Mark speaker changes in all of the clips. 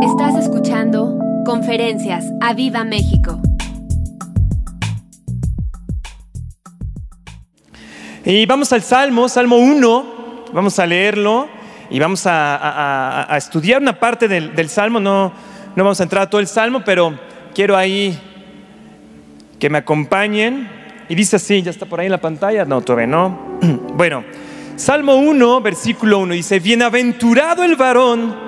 Speaker 1: Estás escuchando Conferencias a Viva México.
Speaker 2: Y vamos al Salmo, Salmo 1, vamos a leerlo y vamos a, estudiar una parte del, Salmo, no, no vamos a entrar a todo el Salmo, pero quiero ahí que me acompañen. Y dice así, ¿ya está por ahí en la pantalla? No, todavía no. Bueno, Salmo 1, versículo 1 dice, Bienaventurado el varón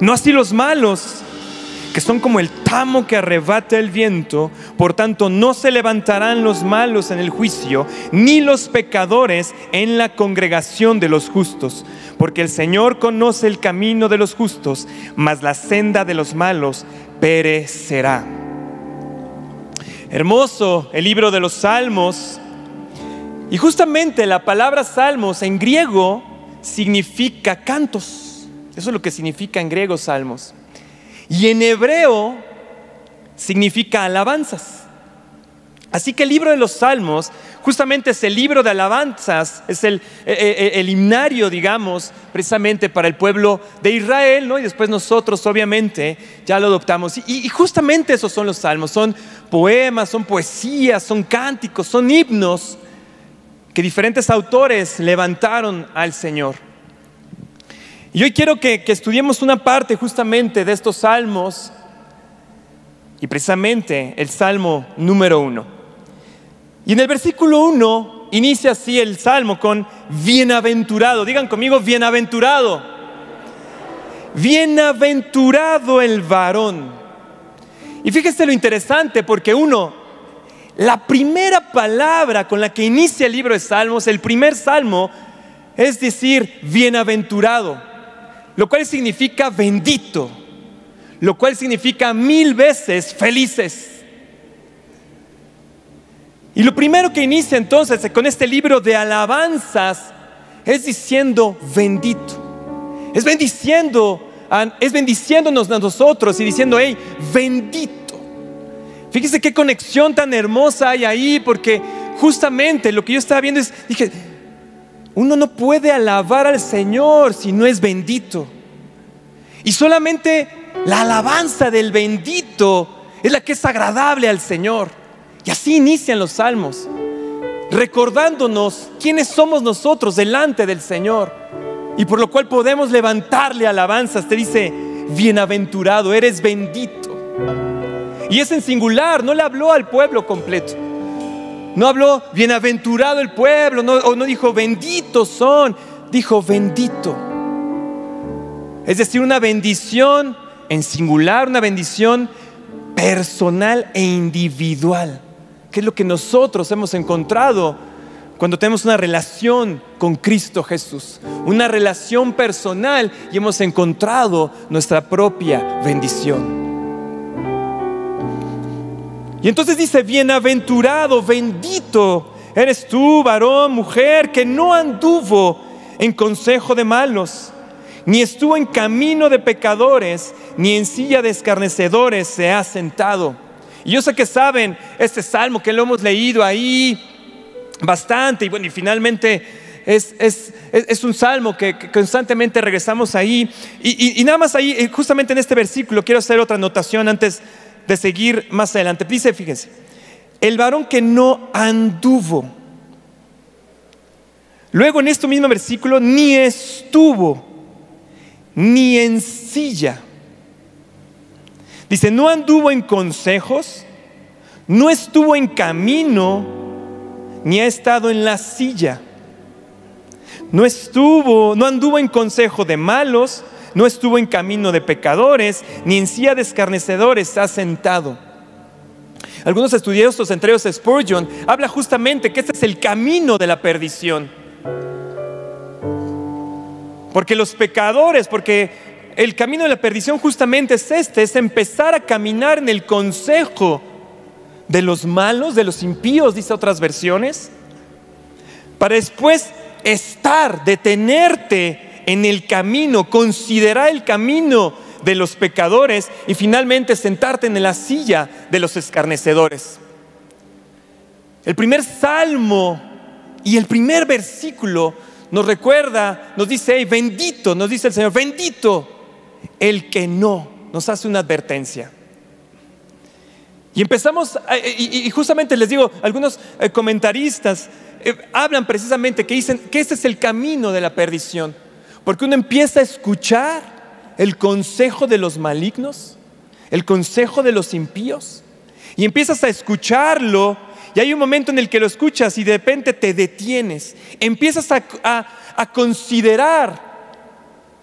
Speaker 2: No así los malos, que son como el tamo que arrebata el viento, por tanto no se levantarán los malos en el juicio, ni los pecadores en la congregación de los justos, porque el Señor conoce el camino de los justos, mas la senda de los malos perecerá. Hermoso el libro de los salmos, y justamente la palabra salmos en griego significa cantos. Eso es lo que significa en griego salmos. Y en hebreo significa alabanzas. Así que el libro de los salmos justamente es el libro de alabanzas, es el, e, e, e, el, himnario, digamos, precisamente para el pueblo de Israel, ¿no? Y después nosotros, obviamente, ya lo adoptamos. y justamente esos son los salmos, son poemas, son poesías, son cánticos, son himnos que diferentes autores levantaron al Señor. Y hoy quiero que, estudiemos una parte justamente de estos salmos y precisamente el salmo número uno. Y en el versículo uno inicia así el salmo con bienaventurado. Digan conmigo, bienaventurado. Bienaventurado el varón. Y fíjese lo interesante porque uno, la primera palabra con la que inicia el libro de Salmos, el primer salmo, es decir, bienaventurado lo cual significa bendito, lo cual significa mil veces felices. Y lo primero que inicia entonces con este libro de alabanzas es diciendo bendito. Es bendiciendo, es bendiciéndonos a nosotros y diciendo, hey, bendito. Fíjese qué conexión tan hermosa hay ahí, porque justamente lo que yo estaba viendo es, dije, uno no puede alabar al Señor si no es bendito. Y solamente la alabanza del bendito es la que es agradable al Señor. Y así inician los salmos, recordándonos quiénes somos nosotros delante del Señor. Y por lo cual podemos levantarle alabanzas. Te dice, bienaventurado, eres bendito. Y es en singular, no le habló al pueblo completo. No habló bienaventurado el pueblo, o no dijo benditos son, dijo bendito. Es decir, una bendición en singular, una bendición personal e individual, que es lo que nosotros hemos encontrado cuando tenemos una relación con Cristo Jesús, una relación personal y hemos encontrado nuestra propia bendición. Y entonces dice, bienaventurado, bendito eres tú, varón, mujer, que no anduvo en consejo de malos, ni estuvo en camino de pecadores, ni en silla de escarnecedores se ha sentado. Y yo sé que saben este salmo que lo hemos leído ahí bastante, y bueno, y finalmente es, un salmo que, constantemente regresamos ahí. Y, y, nada más ahí, eh, justamente en este versículo, quiero hacer otra anotación antes de seguir más adelante. Dice, fíjense, el varón que no anduvo. Luego en este mismo versículo, ni estuvo, ni en silla. Dice, no anduvo en consejos, no estuvo en camino, ni ha estado en la silla. No estuvo, no anduvo en consejo de malos, no estuvo en camino de pecadores, ni en silla de escarnecedores ha sentado. Algunos estudiosos, entre ellos Spurgeon, habla justamente que este es el camino de la perdición. Porque los pecadores, porque el camino de la perdición justamente es este, es empezar a caminar en el consejo de los malos, de los impíos, dice otras versiones, para después estar, detenerte en el camino, considerar el camino de los pecadores y finalmente sentarte en la silla de los escarnecedores. El primer salmo y el primer versículo nos recuerda, nos dice, bendito, nos dice el Señor, bendito el que no, nos hace una advertencia. Y empezamos, y justamente les digo, algunos eh, comentaristas eh, hablan precisamente que dicen que este es el camino de la perdición, porque uno empieza a escuchar el consejo de los malignos, el consejo de los impíos, y empiezas a escucharlo y hay un momento en el que lo escuchas y de repente te detienes, empiezas a, considerar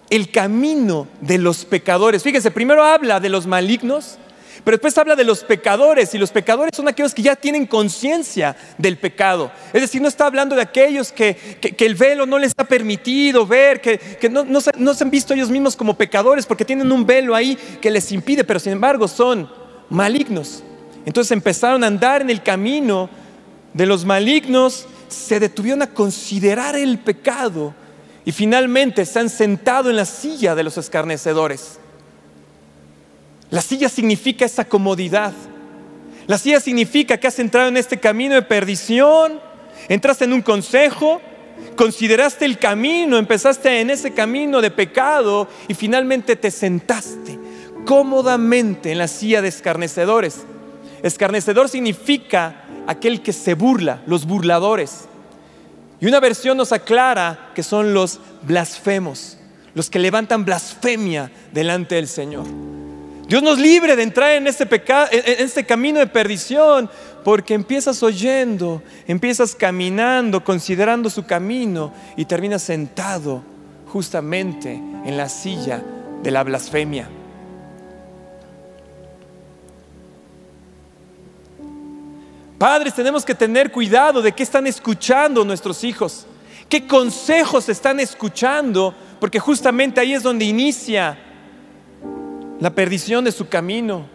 Speaker 2: el camino de los pecadores. Fíjense, primero habla de los malignos, pero después habla de los pecadores y los pecadores son aquellos que ya tienen conciencia del pecado. Es decir, no está hablando de aquellos que, el velo no les ha permitido ver, que, no, no, se han visto ellos mismos como pecadores porque tienen un velo ahí que les impide, pero sin embargo son malignos. Entonces empezaron a andar en el camino de los malignos, se detuvieron a considerar el pecado y finalmente se han sentado en la silla de los escarnecedores. La silla significa esa comodidad. La silla significa que has entrado en este camino de perdición, entraste en un consejo, consideraste el camino, empezaste en ese camino de pecado y finalmente te sentaste cómodamente en la silla de escarnecedores. Escarnecedor significa aquel que se burla, los burladores. Y una versión nos aclara que son los blasfemos, los que levantan blasfemia delante del Señor. Dios nos libre de entrar en este, pecado, en este camino de perdición, porque empiezas oyendo, empiezas caminando, considerando su camino y terminas sentado justamente en la silla de la blasfemia. Padres, tenemos que tener cuidado de qué están escuchando nuestros hijos, qué consejos están escuchando, porque justamente ahí es donde inicia la perdición de su camino.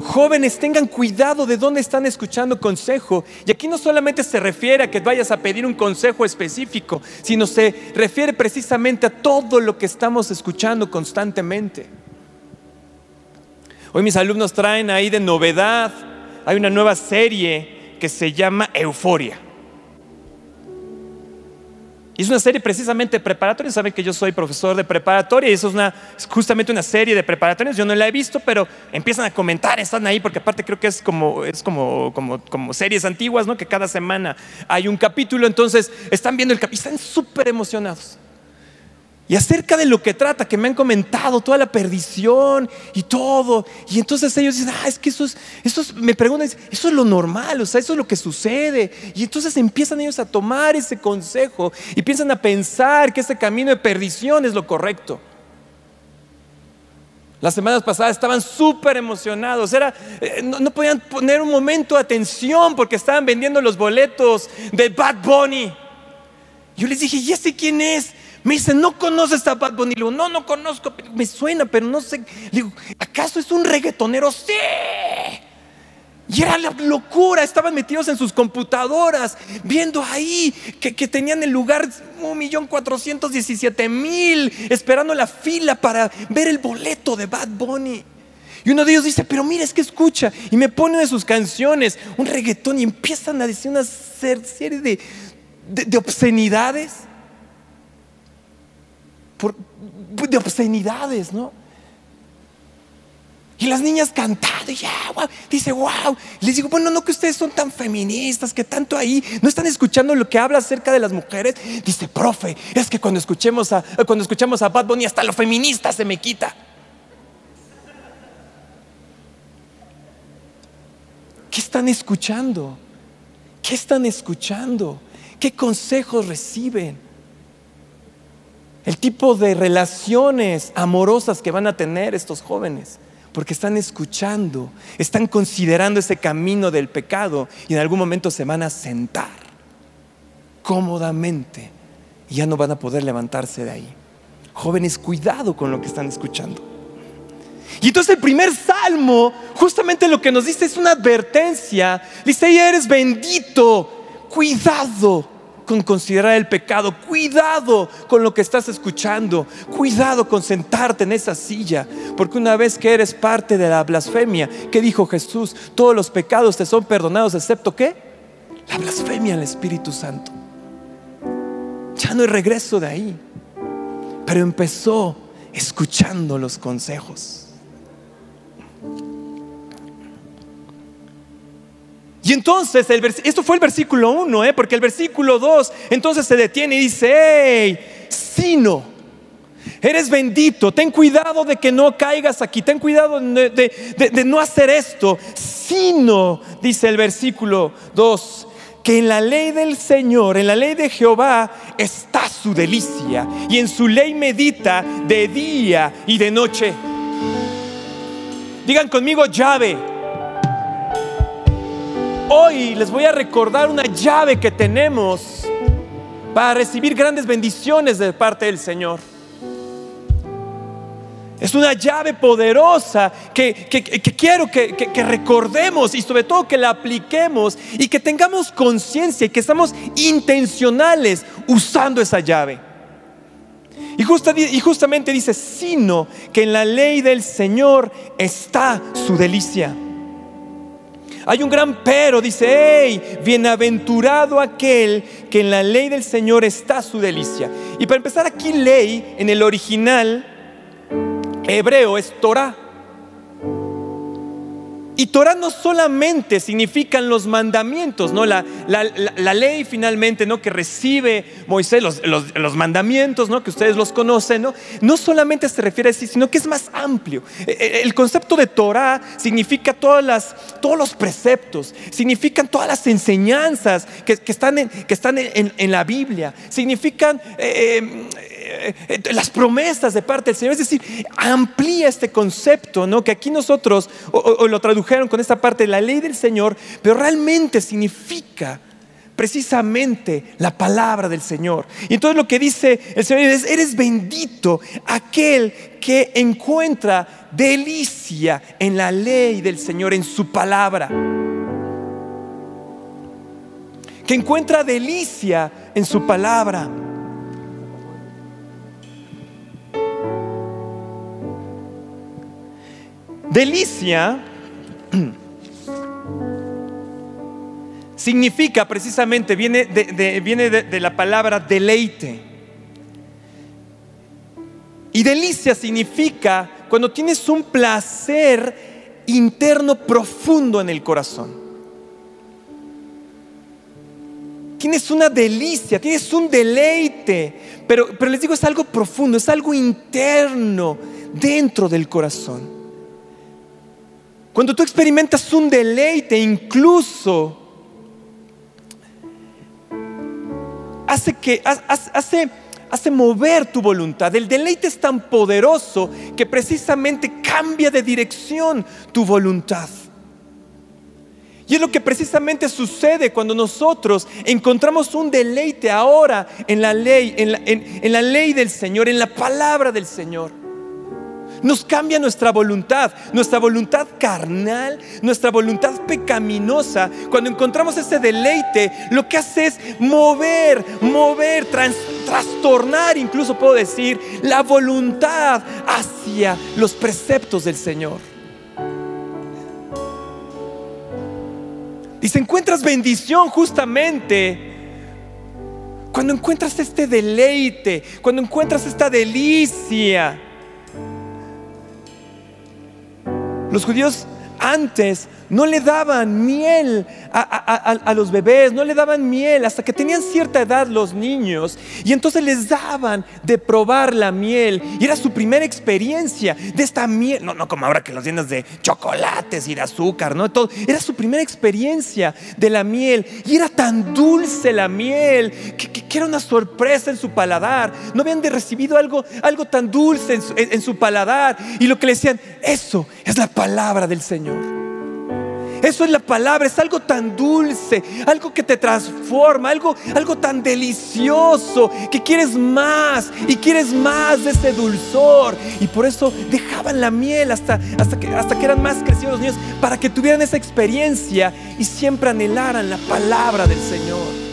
Speaker 2: Jóvenes, tengan cuidado de dónde están escuchando consejo. Y aquí no solamente se refiere a que vayas a pedir un consejo específico, sino se refiere precisamente a todo lo que estamos escuchando constantemente. Hoy mis alumnos traen ahí de novedad, hay una nueva serie que se llama Euforia. Y es una serie precisamente preparatoria. Saben que yo soy profesor de preparatoria y eso es, justamente una serie de preparatorias. Yo no la he visto, pero empiezan a comentar, están ahí, porque aparte creo que es como series antiguas, ¿no? Que cada semana hay un capítulo. Entonces están viendo el capítulo, están súper emocionados. Y acerca de lo que trata, que me han comentado toda la perdición y todo. Y entonces ellos dicen, ah, es que eso es, eso me preguntan, eso es lo normal, o sea, eso es lo que sucede. Y entonces empiezan ellos a tomar ese consejo y piensan a pensar que ese camino de perdición es lo correcto. Las semanas pasadas estaban súper emocionados, Era, eh, no, no podían poner un momento de atención porque estaban vendiendo los boletos de Bad Bunny. Yo les dije, ¿y ese quién es? Me dice, ¿no conoces a Bad Bunny? Le digo, no, no conozco, me suena, pero no sé. Le digo, ¿acaso es un reggaetonero? Sí. Y era la locura, estaban metidos en sus computadoras, viendo ahí que, tenían el lugar un millón cuatrocientos diecisiete mil, esperando la fila para ver el boleto de Bad Bunny. Y uno de ellos dice, pero mira, es que escucha. Y me pone de sus canciones un reggaetón y empiezan a decir una serie de, de obscenidades de obscenidades, ¿no? Y las niñas cantando, y ya, dice, wow. Les digo, bueno, no que ustedes son tan feministas, que tanto ahí, no están escuchando lo que habla acerca de las mujeres. Dice, profe, es que cuando escuchemos a, cuando escuchamos a Bad Bunny, hasta lo feminista se me quita. ¿Qué están escuchando? ¿Qué están escuchando? ¿Qué consejos reciben? El tipo de relaciones amorosas que van a tener estos jóvenes, porque están escuchando, están considerando ese camino del pecado y en algún momento se van a sentar cómodamente y ya no van a poder levantarse de ahí. Jóvenes, cuidado con lo que están escuchando. Y entonces el primer salmo, justamente lo que nos dice es una advertencia. Dice, eres bendito, cuidado con considerar el pecado, cuidado con lo que estás escuchando, cuidado con sentarte en esa silla, porque una vez que eres parte de la blasfemia, ¿qué dijo Jesús? Todos los pecados te son perdonados, excepto qué? La blasfemia al Espíritu Santo. Ya no hay regreso de ahí, pero empezó escuchando los consejos. Y entonces, el esto fue el versículo 1, ¿eh? porque el versículo 2 entonces se detiene y dice, hey, sino, eres bendito, ten cuidado de que no caigas aquí, ten cuidado de, no hacer esto, sino, dice el versículo 2, que en la ley del Señor, en la ley de Jehová, está su delicia, y en su ley medita de día y de noche. Digan conmigo llave. Hoy les voy a recordar una llave que tenemos para recibir grandes bendiciones de parte del Señor. Es una llave poderosa que, quiero que, recordemos y sobre todo que la apliquemos y que tengamos conciencia y que estamos intencionales usando esa llave. Y, y justamente dice, sino que en la ley del Señor está su delicia. Hay un gran pero, dice, hey, bienaventurado aquel que en la ley del Señor está su delicia. Y para empezar aquí, ley en el original hebreo es Torah. Y Torah no solamente significan los mandamientos, ¿no? La, ley finalmente, ¿no? Que recibe Moisés, los, mandamientos, ¿no? Que ustedes los conocen, ¿no? No solamente se refiere a eso, sino que es más amplio. E, e, el concepto de Torah significa todas las, todos los preceptos, significan todas las enseñanzas que, están, en, que están en, la Biblia, significan... Eh, eh, las promesas de parte del Señor. Es decir, amplía este concepto, ¿no? Que aquí nosotros o, lo tradujeron con esta parte la ley del Señor, pero realmente significa precisamente la palabra del Señor. Y entonces lo que dice el Señor es, eres bendito aquel que encuentra delicia en la ley del Señor, en su palabra. Que encuentra delicia en su palabra. Delicia significa precisamente, viene, de, viene de, la palabra deleite. Y delicia significa cuando tienes un placer interno profundo en el corazón. Tienes una delicia, tienes un deleite, pero, pero les digo, es algo profundo, es algo interno dentro del corazón. Cuando tú experimentas un deleite, incluso hace que hace, hace mover tu voluntad. El deleite es tan poderoso que precisamente cambia de dirección tu voluntad. Y es lo que precisamente sucede cuando nosotros encontramos un deleite ahora en la ley, en la ley del Señor, en la palabra del Señor. Nos cambia nuestra voluntad, nuestra voluntad carnal, nuestra voluntad pecaminosa. Cuando encontramos ese deleite, lo que hace es mover, mover, trastornar, incluso puedo decir, la voluntad hacia los preceptos del Señor. Y se encuentras bendición justamente cuando encuentras este deleite, cuando encuentras esta delicia Los judíos antes no le daban miel a, los bebés, no le daban miel hasta que tenían cierta edad los niños. Y entonces les daban de probar la miel. Y era su primera experiencia de esta miel. No, no como ahora que los llenas de chocolates y de azúcar, ¿no? Todo. Era su primera experiencia de la miel. Y era tan dulce la miel que, era una sorpresa en su paladar. No habían recibido algo, algo tan dulce en su, en su paladar. Y lo que le decían, eso es la palabra del Señor. Eso es la palabra, es algo tan dulce, algo que te transforma, algo, algo tan delicioso, que quieres más y quieres más de ese dulzor. Y por eso dejaban la miel hasta, hasta, que, hasta que eran más crecidos los niños, para que tuvieran esa experiencia y siempre anhelaran la palabra del Señor.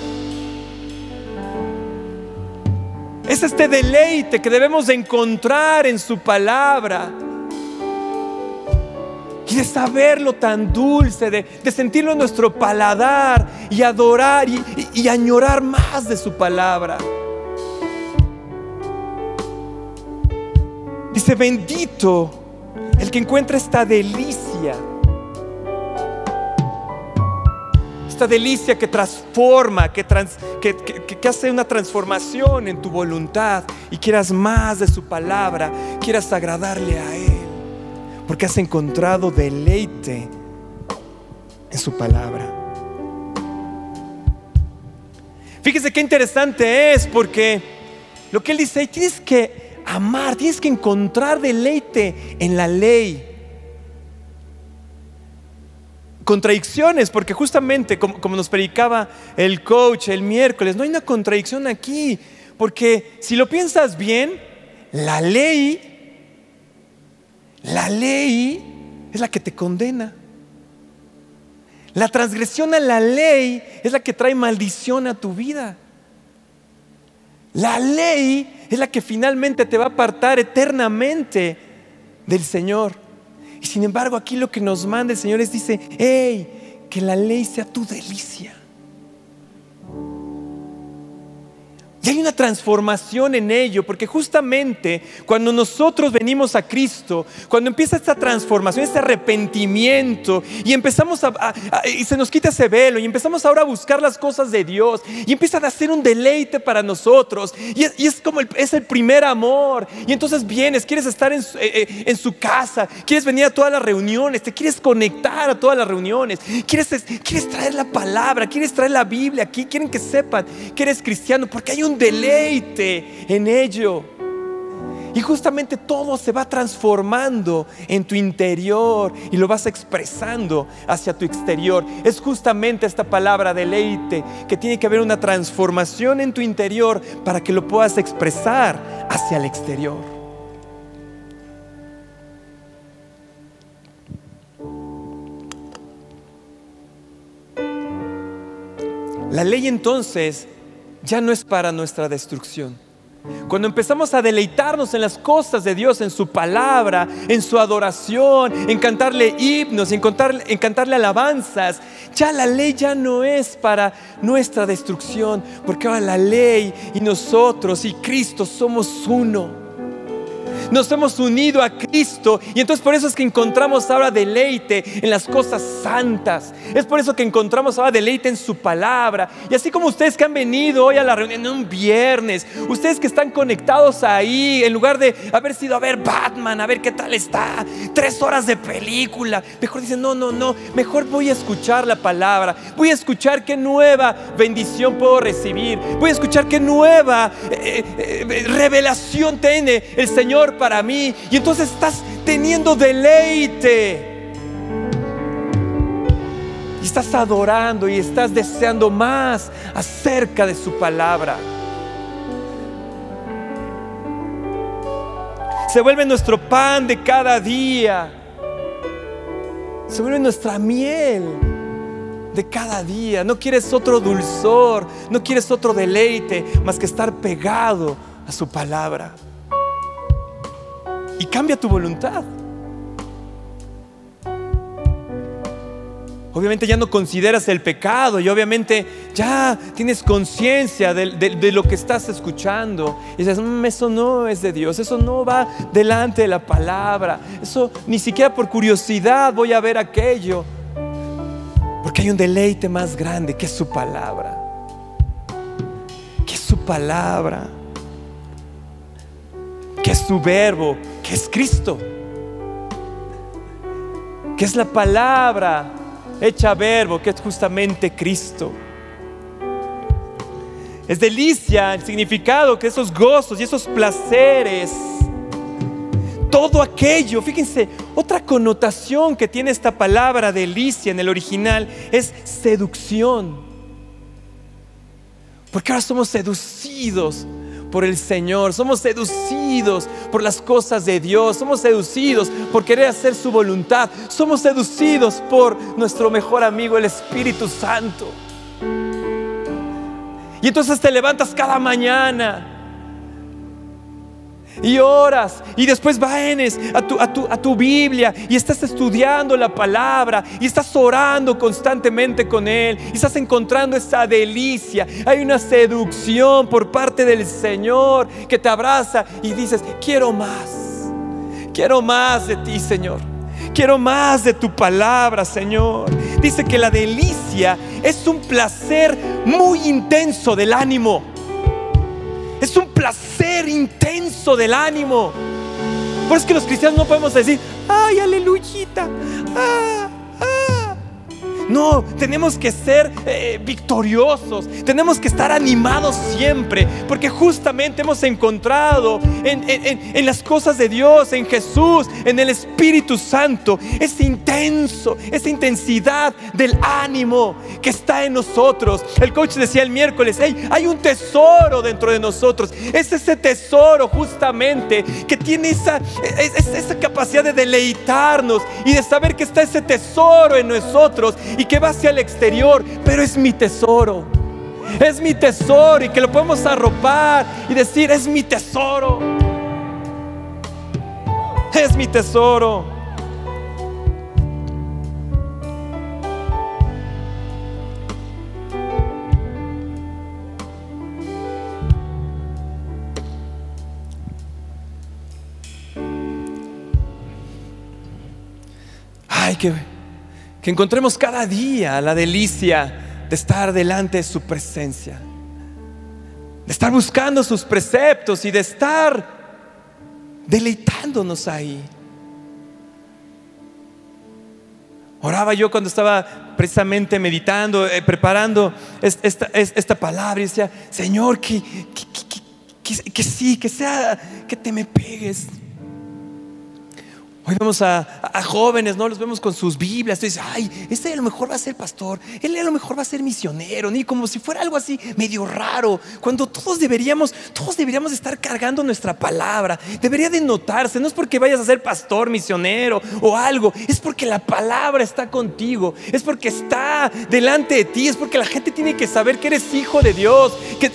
Speaker 2: Es este deleite que debemos de encontrar en su palabra. Y de saberlo tan dulce, de, sentirlo en nuestro paladar y adorar y, y añorar más de su palabra. Dice, bendito el que encuentra esta delicia esta delicia que transforma, que, que, hace una transformación en tu voluntad y quieras más de su palabra, quieras agradarle a Él, porque has encontrado deleite en su palabra. Fíjese qué interesante es porque lo que Él dice, tienes que amar, tienes que encontrar deleite en la ley contradicciones, porque justamente como, nos predicaba el coach el miércoles, no hay una contradicción aquí, porque si lo piensas bien, la ley, la ley es la que te condena. La transgresión a la ley es la que trae maldición a tu vida. La ley es la que finalmente te va a apartar eternamente del Señor. Y sin embargo, aquí lo que nos manda el Señor es, dice, hey, que la ley sea tu delicia. Y hay una transformación en ello, porque justamente cuando nosotros venimos a Cristo, cuando empieza esta transformación, este arrepentimiento, y empezamos a, y se nos quita ese velo, y empezamos ahora a buscar las cosas de Dios, y empieza a hacer un deleite para nosotros, y es, como el, es el primer amor, y entonces vienes, quieres estar en su, eh, eh, en su, casa, quieres venir a todas las reuniones, te quieres conectar a todas las reuniones, quieres, quieres traer la palabra, quieres traer la Biblia aquí, quieren que sepan que eres cristiano, porque hay un deleite en ello. Y justamente todo se va transformando en tu interior y lo vas expresando hacia tu exterior. Es justamente esta palabra deleite que tiene que haber una transformación en tu interior para que lo puedas expresar hacia el exterior. La ley entonces ya no es para nuestra destrucción. Cuando empezamos a deleitarnos en las cosas de Dios, en su palabra, en su adoración, en cantarle himnos, en cantarle, en cantarle alabanzas, ya la ley ya no es para nuestra destrucción, porque ahora la ley y nosotros y Cristo somos uno nos hemos unido a Cristo y entonces por eso es que encontramos ahora deleite en las cosas santas. Es por eso que encontramos ahora deleite en su palabra. Y así como ustedes que han venido hoy a la reunión un viernes, ustedes que están conectados ahí, en lugar de haber sido a ver Batman, a ver qué tal está, tres horas de película, mejor dicen, no, no, no, mejor voy a escuchar la palabra, voy a escuchar qué nueva bendición puedo recibir, voy a escuchar qué nueva eh, eh, revelación tiene el Señor para mí. Y entonces estás teniendo deleite. Y estás adorando y estás deseando más acerca de su palabra. Se vuelve nuestro pan de cada día. Se vuelve nuestra miel de cada día. No quieres otro dulzor, no quieres otro deleite más que estar pegado a su palabra y cambia tu voluntad. Obviamente ya no consideras el pecado y obviamente ya tienes conciencia de, lo que estás escuchando. Y dices, mm, eso no es de Dios, eso no va delante de la palabra, eso ni siquiera por curiosidad voy a ver aquello. Porque hay un deleite más grande que es su palabra. Que es su palabra. Que es su verbo que es Cristo, que es la palabra hecha verbo, que es justamente Cristo. Es delicia el significado que esos gozos y esos placeres, todo aquello. Fíjense, otra connotación que tiene esta palabra delicia en el original es seducción. Porque ahora somos seducidos por el Señor, somos seducidos por las cosas de Dios, somos seducidos por querer hacer su voluntad, somos seducidos por nuestro mejor amigo, el Espíritu Santo. Y entonces te levantas cada mañana y oras y después vienes a tu, a, tu, a tu, Biblia y estás estudiando la palabra y estás orando constantemente con Él y estás encontrando esa delicia. Hay una seducción por parte del Señor que te abraza y dices, quiero más, quiero más de ti Señor. Quiero más de tu palabra, Señor. Dice que la delicia es un placer muy intenso del ánimo. Es un placer intenso del ánimo. Por eso es que los cristianos no podemos decir, ay, aleluyita. Ah, ah". No, tenemos que ser eh, victoriosos, tenemos que estar animados siempre, porque justamente hemos encontrado en, las cosas de Dios, en Jesús, en el Espíritu Santo, ese intenso, esa intensidad del ánimo que está en nosotros. El coach decía el miércoles, hey, hay un tesoro dentro de nosotros, es ese tesoro justamente que tiene esa, esa capacidad de deleitarnos y de saber que está ese tesoro en nosotros que va hacia el exterior, pero es mi tesoro. Es mi tesoro y que lo podemos arropar y decir, es mi tesoro. Es mi tesoro. Ay, qué que encontremos cada día la delicia de estar delante de su presencia, de estar buscando sus preceptos y de estar deleitándonos ahí. Oraba yo cuando estaba precisamente meditando, eh, preparando esta, palabra y decía, Señor, que, que sí, que sea, que te me pegues. Hoy vemos a, jóvenes, ¿no? Los vemos con sus Biblias. Tú dices, ay, este a lo mejor va a ser pastor, él a lo mejor va a ser misionero, ni como si fuera algo así medio raro. Cuando todos deberíamos, todos deberíamos estar cargando nuestra palabra. Debería de notarse, no es porque vayas a ser pastor, misionero o algo, es porque la palabra está contigo, es porque está delante de ti, es porque la gente tiene que saber que eres hijo de Dios, que,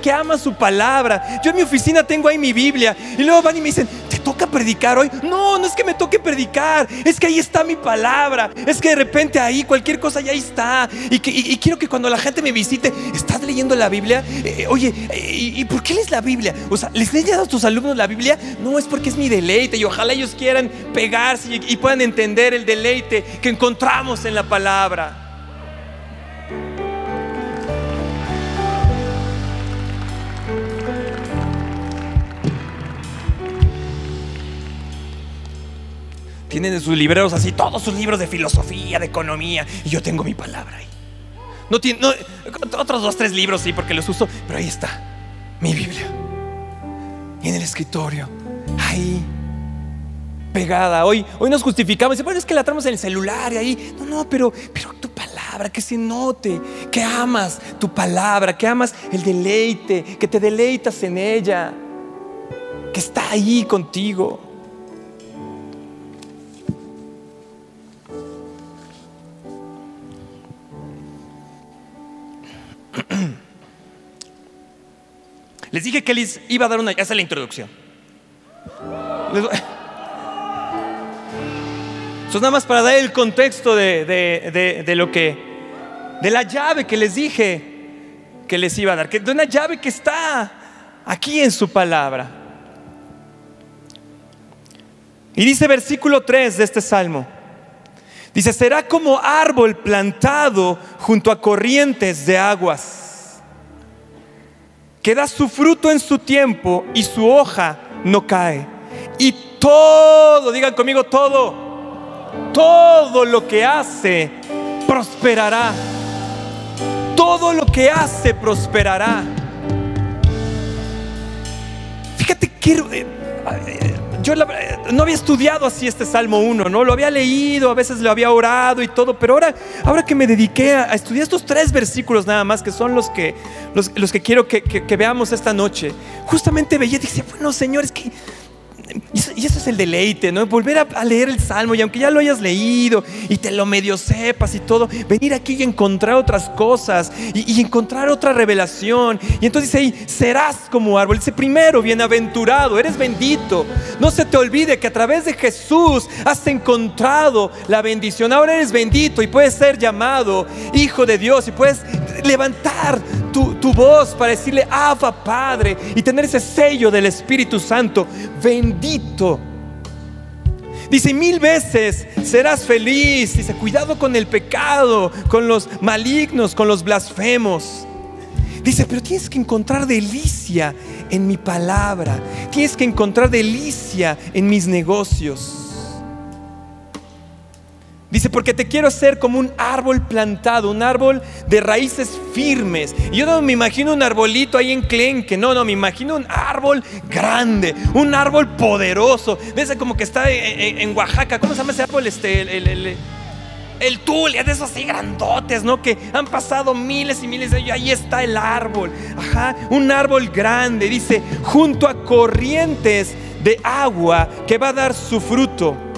Speaker 2: que, ama su palabra. Yo en mi oficina tengo ahí mi Biblia y luego van y me dicen, ¿te toca predicar hoy? No, no es que me toque predicar, es que ahí está mi palabra, es que de repente ahí cualquier cosa ya está. Y, que, quiero que cuando la gente me visite, ¿estás leyendo la Biblia? Eh, oye, ¿y, por qué lees la Biblia? O sea, ¿les lees a tus alumnos la Biblia? No, es porque es mi deleite y ojalá ellos quieran pegarse y puedan entender el deleite que encontramos en la palabra. Tienen en sus libreros así todos sus libros de filosofía, de economía, y yo tengo mi palabra ahí. No tiene, otros dos, tres libros sí, porque los uso, pero ahí está, mi Biblia. Y en el escritorio, ahí, pegada. Hoy, hoy nos justificamos, y bueno, es que la traemos en el celular y ahí. No, no, pero, pero tu palabra, que se note, que amas tu palabra, que amas el deleite, que te deleitas en ella, que está ahí contigo. Les dije que les iba a dar una, esa la introducción. Eso es nada más para dar el contexto de, lo que, de la llave que les dije que les iba a dar, de una llave que está aquí en su palabra. Y dice versículo 3 de este salmo. Dice, será como árbol plantado junto a corrientes de aguas que da su fruto en su tiempo y su hoja no cae. Y todo, digan conmigo todo, todo lo que hace prosperará. Todo lo que hace prosperará. Fíjate que eh, yo no había estudiado así este Salmo 1, ¿no? Lo había leído, a veces lo había orado y todo, pero ahora, ahora que me dediqué a, estudiar estos tres versículos nada más, que son los que, los, que quiero que, veamos esta noche, justamente veía y bueno, Señor, es que y eso es el deleite, ¿no? Volver a, leer el Salmo y aunque ya lo hayas leído y te lo medio sepas y todo, venir aquí y encontrar otras cosas y, encontrar otra revelación. Y entonces dice ahí, serás como árbol. Dice primero, bienaventurado, eres bendito. No se te olvide que a través de Jesús has encontrado la bendición. Ahora eres bendito y puedes ser llamado hijo de Dios y puedes levantar tu, voz para decirle, Abba Padre, y tener ese sello del Espíritu Santo, bendito. Dice, mil veces serás feliz. Dice, cuidado con el pecado, con los malignos, con los blasfemos. Dice, pero tienes que encontrar delicia en mi palabra. Tienes que encontrar delicia en mis negocios. Dice, porque te quiero hacer como un árbol plantado, un árbol de raíces firmes. Y yo no me imagino un arbolito ahí en Clenque, no, no, me imagino un árbol grande, un árbol poderoso. Ese como que está en, Oaxaca, ¿cómo se llama ese árbol? Este, el, el, el, el de esos así grandotes, ¿no? Que han pasado miles y miles de años. Ahí está el árbol. Ajá, un árbol grande. Dice, junto a corrientes de agua que va a dar su fruto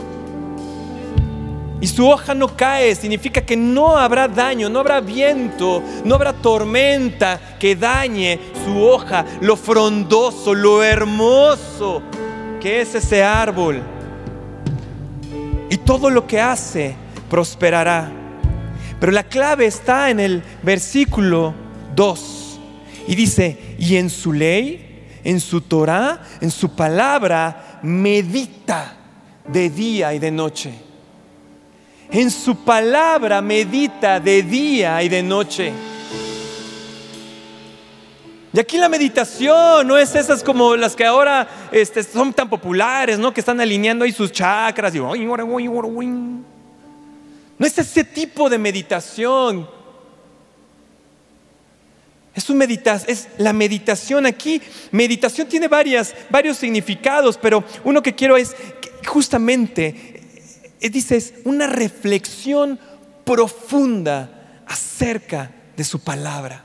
Speaker 2: y su hoja no cae, significa que no habrá daño, no habrá viento, no habrá tormenta que dañe su hoja, lo frondoso, lo hermoso que es ese árbol. Y todo lo que hace prosperará. Pero la clave está en el versículo 2. Y dice, y en su ley, en su Torah, en su palabra, medita de día y de noche en su palabra medita de día y de noche. Y aquí la meditación no es esas como las que ahora este, son tan populares, ¿no? Que están alineando ahí sus chakras y no es ese tipo de meditación. Es, un es la meditación aquí. Meditación tiene varias, varios significados, pero uno que quiero es justamente dice, una reflexión profunda acerca de su palabra.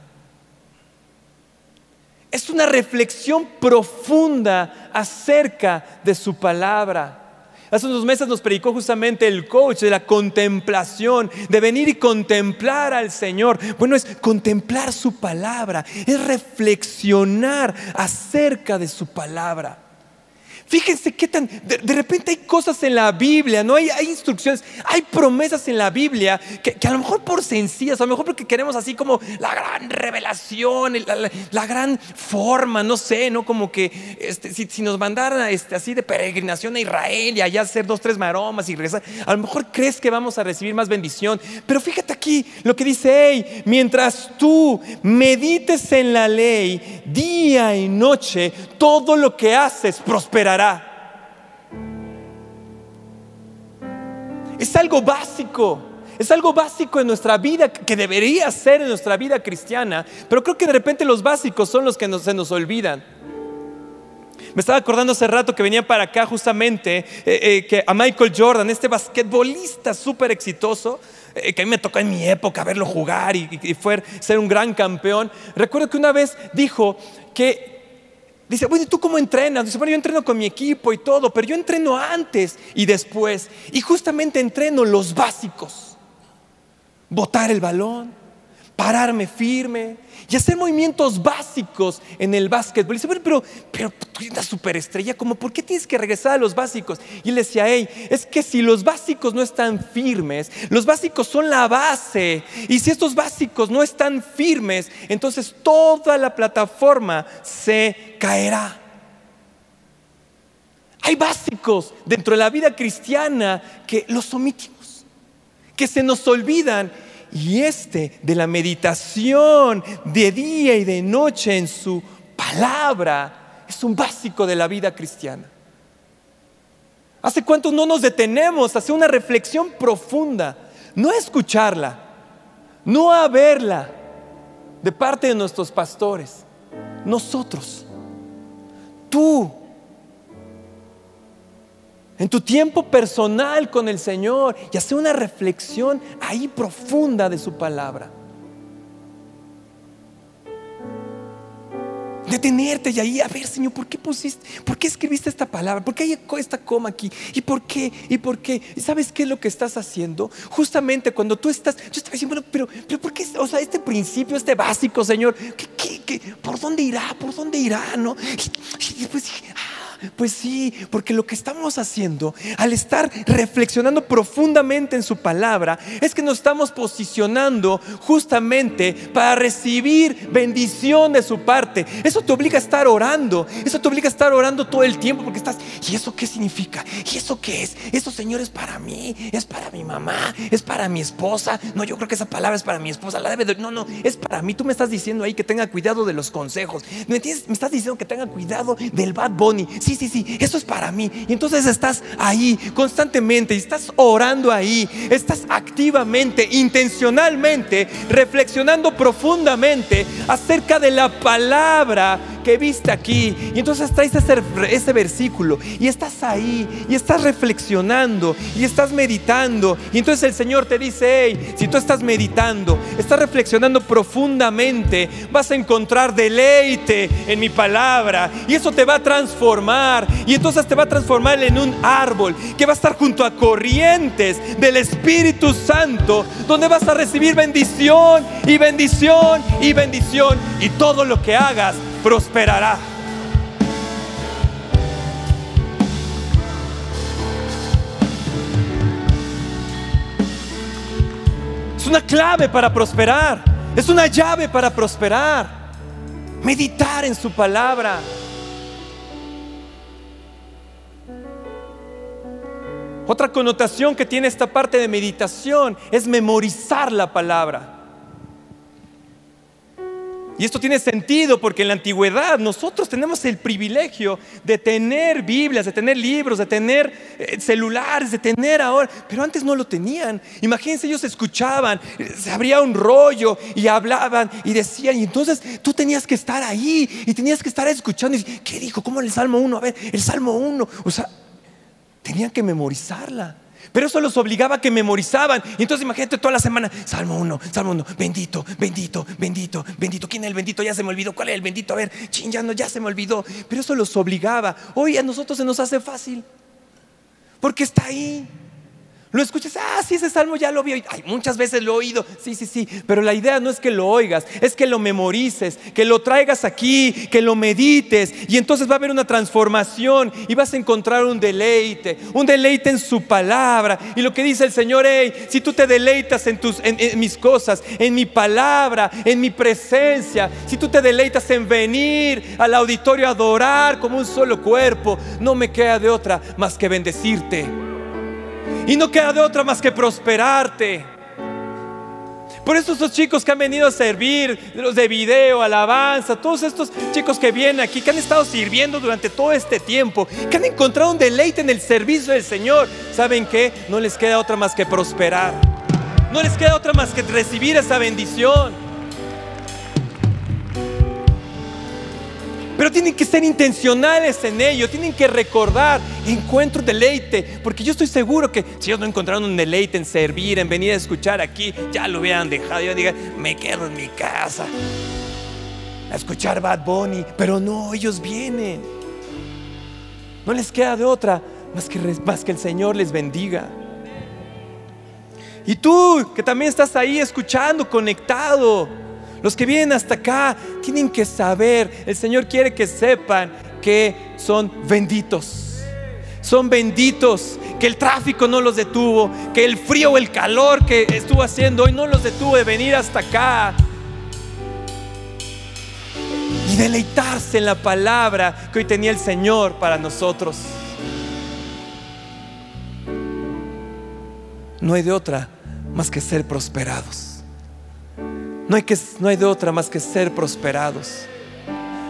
Speaker 2: Es una reflexión profunda acerca de su palabra. Hace unos meses nos predicó justamente el coach de la contemplación, de venir y contemplar al Señor. Bueno, es contemplar su palabra, es reflexionar acerca de su palabra. Fíjense qué tan, de, repente hay cosas en la Biblia, ¿no? Hay, instrucciones, hay promesas en la Biblia que, a lo mejor por sencillas, a lo mejor porque queremos así como la gran revelación, la, gran forma, no sé, ¿no? Como que este, si, nos mandaran este, así de peregrinación a Israel y allá hacer dos, tres maromas y regresar, a lo mejor crees que vamos a recibir más bendición. Pero fíjate aquí lo que dice, hey, mientras tú medites en la ley día y noche, todo lo que haces prosperará es algo básico. Es algo básico en nuestra vida, que debería ser en nuestra vida cristiana, pero creo que de repente los básicos son los que se nos olvidan. Me estaba acordando hace rato que venía para acá justamente eh, eh, que a Michael Jordan, este basquetbolista súper exitoso, eh, que a mí me tocó en mi época verlo jugar y, y, fue ser un gran campeón. Recuerdo que una vez dijo que Dice, bueno, ¿tú cómo entrenas? Dice, bueno, yo entreno con mi equipo y todo, pero yo entreno antes y después. Y justamente entreno los básicos. Botar el balón, pararme firme y hacer movimientos básicos en el básquetbol. Y dice, bueno, pero, pero tú eres una superestrella, como, ¿por qué tienes que regresar a los básicos? Y él decía, hey, es que si los básicos no están firmes, los básicos son la base. Y si estos básicos no están firmes, entonces toda la plataforma se caerá. Hay básicos dentro de la vida cristiana que los omitimos, que se nos olvidan y este de la meditación de día y de noche en su palabra es un básico de la vida cristiana. ¿Hace cuánto no nos detenemos a hacer una reflexión profunda? No a escucharla, no a verla de parte de nuestros pastores. Nosotros, tú, en tu tiempo personal con el Señor y hacer una reflexión ahí profunda de su palabra. Detenerte y ahí a ver, Señor, ¿por qué pusiste, por qué escribiste esta palabra? ¿Por qué hay esta coma aquí? ¿Y por qué? ¿Y por qué? ¿Y sabes qué es lo que estás haciendo? Justamente cuando tú estás, yo estaba diciendo, pero, pero ¿por qué? O sea, este principio, este básico, Señor, ¿qué, por dónde irá? ¿Por dónde irá? ¿No? Y, después dije, ah, pues sí, porque lo que estamos haciendo al estar reflexionando profundamente en su palabra es que nos estamos posicionando justamente para recibir bendición de su parte. Eso te obliga a estar orando, eso te obliga a estar orando todo el tiempo porque estás, ¿y eso qué significa? ¿Y eso qué es? Eso, Señor, es para mí, es para mi mamá, es para mi esposa. No, yo creo que esa palabra es para mi esposa, la debe de, no, no, es para mí. Tú me estás diciendo ahí que tenga cuidado de los consejos. ¿Me, me estás diciendo que tenga cuidado del Bad Bunny sí, sí, sí, eso es para mí. Y entonces estás ahí constantemente, estás orando ahí, estás activamente, intencionalmente, reflexionando profundamente acerca de la palabra que viste aquí. Y entonces traes ese, ese versículo y estás ahí y estás reflexionando y estás meditando. Y entonces el Señor te dice, hey, si tú estás meditando, estás reflexionando profundamente, vas a encontrar deleite en mi palabra y eso te va a transformar. Y entonces te va a transformar en un árbol que va a estar junto a corrientes del Espíritu Santo, donde vas a recibir bendición y bendición y bendición. Y todo lo que hagas prosperará. Es una clave para prosperar. Es una llave para prosperar. Meditar en su palabra. Otra connotación que tiene esta parte de meditación es memorizar la palabra. Y esto tiene sentido porque en la antigüedad nosotros tenemos el privilegio de tener Biblias, de tener libros, de tener eh, celulares, de tener ahora, pero antes no lo tenían. Imagínense, ellos escuchaban, se abría un rollo y hablaban y decían, y entonces tú tenías que estar ahí y tenías que estar escuchando. Y, ¿Qué dijo? ¿Cómo el Salmo 1? A ver, el Salmo 1. O sea, tenían que memorizarla. Pero eso los obligaba a que memorizaban. Y entonces imagínate toda la semana, Salmo 1, Salmo 1, bendito, bendito, bendito, bendito. ¿Quién es el bendito? Ya se me olvidó. ¿Cuál es el bendito? A ver, chingando, ya se me olvidó. Pero eso los obligaba. Hoy a nosotros se nos hace fácil. Porque está ahí. Lo escuchas, ah, sí, ese salmo ya lo vi. Ay, muchas veces lo he oído. Sí, sí, sí. Pero la idea no es que lo oigas, es que lo memorices, que lo traigas aquí, que lo medites. Y entonces va a haber una transformación y vas a encontrar un deleite, un deleite en su palabra. Y lo que dice el Señor, hey, si tú te deleitas en, tus, en mis cosas, en mi palabra, en mi presencia, si tú te deleitas en venir al auditorio a adorar como un solo cuerpo, no me queda de otra más que bendecirte. Y no queda de otra más que prosperarte. Por eso estos chicos que han venido a servir, los de video, alabanza, todos estos chicos que vienen aquí, que han estado sirviendo durante todo este tiempo, que han encontrado un deleite en el servicio del Señor, ¿saben qué? No les queda otra más que prosperar. No les queda otra más que recibir esa bendición. Pero tienen que ser intencionales en ello, tienen que recordar, encuentro deleite, porque yo estoy seguro que si ellos no encontraron un deleite en servir, en venir a escuchar aquí, ya lo hubieran dejado. Yo diga, me quedo en mi casa a escuchar Bad Bunny, pero no, ellos vienen. No les queda de otra más que, más que el Señor les bendiga. Y tú que también estás ahí escuchando, conectado, los que vienen hasta acá tienen que saber, el Señor quiere que sepan que son benditos. Son benditos, que el tráfico no los detuvo, que el frío o el calor que estuvo haciendo hoy no los detuvo de venir hasta acá. Y deleitarse en la palabra que hoy tenía el Señor para nosotros. No hay de otra más que ser prosperados. No hay, que, no hay de otra más que ser prosperados.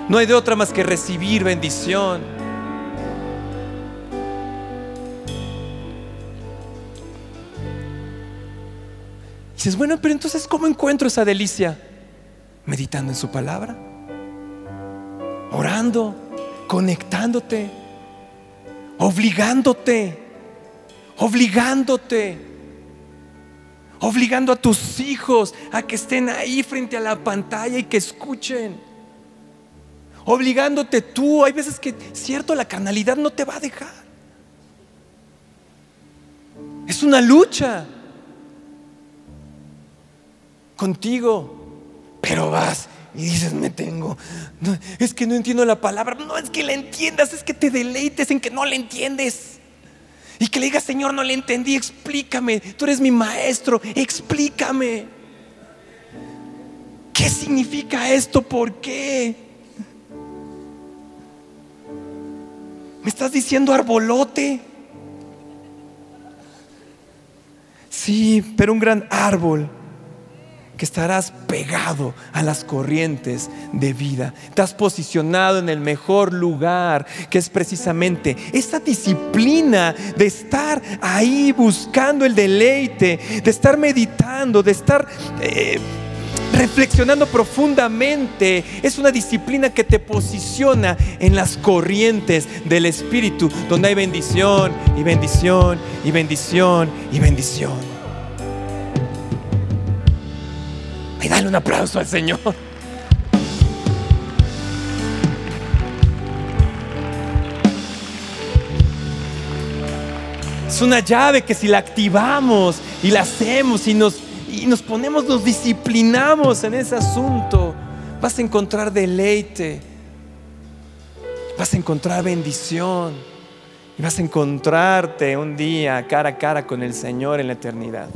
Speaker 2: No hay de otra más que recibir bendición. Y dices, bueno, pero entonces, ¿cómo encuentro esa delicia? Meditando en su palabra, orando, conectándote, obligándote obligándote, obligando a tus hijos a que estén ahí frente a la pantalla y que escuchen. Obligándote tú, hay veces que, cierto, la carnalidad no te va a dejar. Es una lucha contigo, pero vas y dices, me tengo, es que no entiendo la palabra, no es que la entiendas, es que te deleites en que no la entiendes. Y que le digas, Señor, no le entendí, explícame, tú eres mi maestro, explícame. ¿Qué significa esto? ¿Por qué? ¿Me estás diciendo arbolote? Sí, pero un gran árbol que estarás pegado a las corrientes de vida. Te posicionado en el mejor lugar, que es precisamente esta disciplina de estar ahí buscando el deleite, de estar meditando, de estar... Eh, reflexionando profundamente. Es una disciplina que te posiciona en las corrientes del Espíritu, donde hay bendición y bendición y bendición y bendición. Y dale un aplauso al Señor. Es una llave que si la activamos y la hacemos y nos, y nos ponemos, nos disciplinamos en ese asunto, vas a encontrar deleite, vas a encontrar bendición y vas a encontrarte un día cara a cara con el Señor en la eternidad.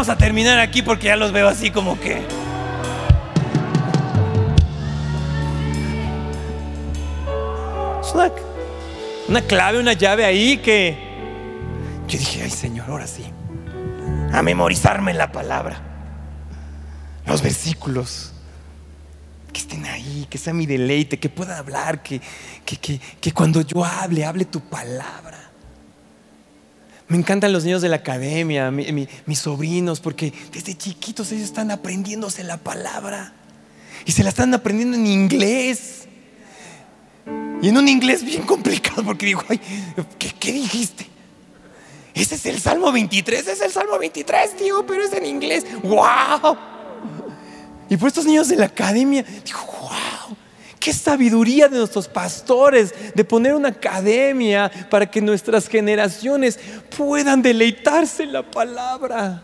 Speaker 2: Vamos a terminar aquí porque ya los veo así como que... Es una, clave, una llave ahí que... Yo dije, ay Señor, ahora sí. A memorizarme la palabra. Los versículos que estén ahí, que sea mi deleite, que pueda hablar, que, que, que, cuando yo hable, hable tu palabra. Me encantan los niños de la academia, mis sobrinos, porque desde chiquitos ellos están aprendiéndose la palabra. Y se la están aprendiendo en inglés. Y en un inglés bien complicado, porque digo, ay, ¿qué, dijiste? Ese es el Salmo 23, ese es el Salmo 23, tío, pero es en inglés. ¡Wow! Y por estos niños de la academia, digo, ¡wow! Qué sabiduría de nuestros pastores de poner una academia para que nuestras generaciones puedan deleitarse en la palabra.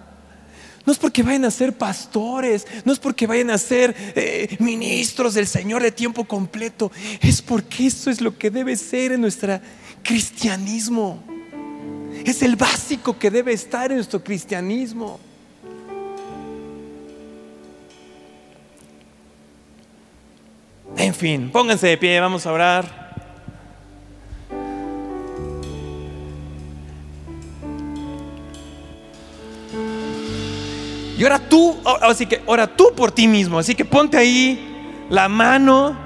Speaker 2: No es porque vayan a ser pastores, no es porque vayan a ser eh, ministros del Señor de tiempo completo, es porque eso es lo que debe ser en nuestro cristianismo. Es el básico que debe estar en nuestro cristianismo. En fin, pónganse de pie, vamos a orar. Y ahora tú, así que ahora tú por ti mismo, así que ponte ahí la mano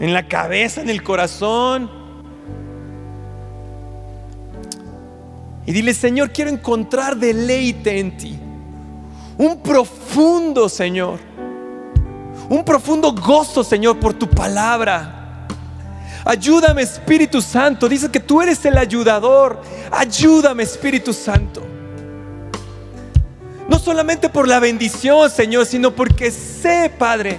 Speaker 2: en la cabeza, en el corazón. Y dile, Señor, quiero encontrar deleite en ti. Un profundo, Señor un profundo gozo, Señor, por tu palabra. Ayúdame, Espíritu Santo. Dice que tú eres el ayudador. Ayúdame, Espíritu Santo. No solamente por la bendición, Señor, sino porque sé, Padre,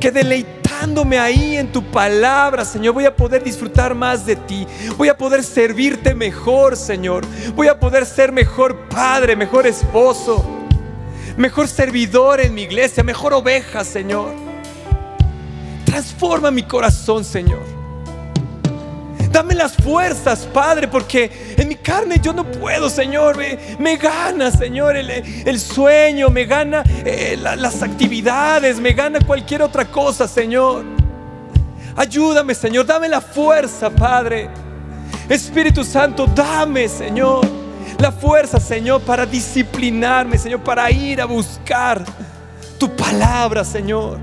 Speaker 2: que deleitándome ahí en tu palabra, Señor, voy a poder disfrutar más de ti. Voy a poder servirte mejor, Señor. Voy a poder ser mejor padre, mejor esposo mejor servidor en mi iglesia, mejor oveja, Señor. Transforma mi corazón, Señor. Dame las fuerzas, Padre, porque en mi carne yo no puedo, Señor. Me, gana, Señor, el, sueño, me gana eh, las actividades, me gana cualquier otra cosa, Señor. Ayúdame, Señor, dame la fuerza, Padre. Espíritu Santo, dame, Señor la fuerza, Señor, para disciplinarme, Señor, para ir a buscar tu palabra, Señor.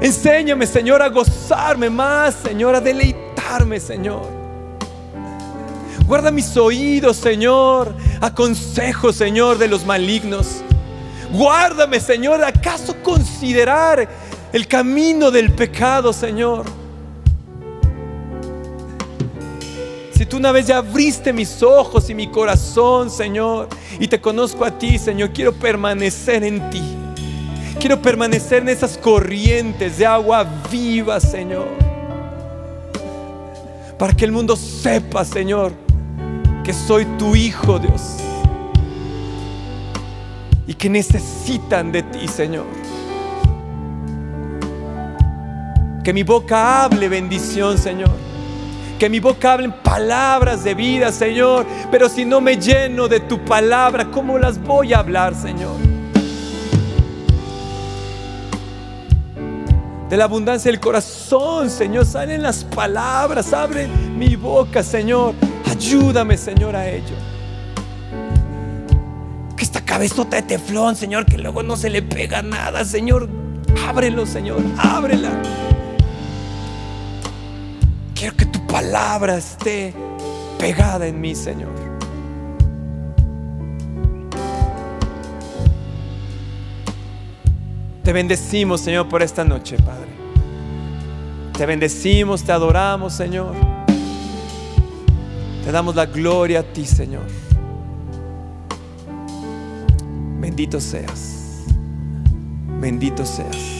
Speaker 2: Enséñame, Señor, a gozarme más, Señor, a deleitarme, Señor. Guarda mis oídos, Señor, a consejos, Señor, de los malignos. Guárdame, Señor, ¿acaso considerar el camino del pecado, Señor? Si tú una vez ya abriste mis ojos y mi corazón, Señor, y te conozco a ti, Señor, quiero permanecer en ti. Quiero permanecer en esas corrientes de agua viva, Señor. Para que el mundo sepa, Señor, que soy tu Hijo, Dios. Y que necesitan de ti, Señor. Que mi boca hable bendición, Señor. Que mi boca hable palabras de vida, Señor. Pero si no me lleno de tu palabra, ¿cómo las voy a hablar, Señor? De la abundancia del corazón, Señor, salen las palabras. Abre mi boca, Señor. Ayúdame, Señor, a ello. Que esta cabezota de teflón, Señor, que luego no se le pega nada, Señor. Ábrelo, Señor. Ábrela. Palabra esté pegada en mí, Señor. Te bendecimos, Señor, por esta noche, Padre. Te bendecimos, te adoramos, Señor. Te damos la gloria a ti, Señor. Bendito seas. Bendito seas.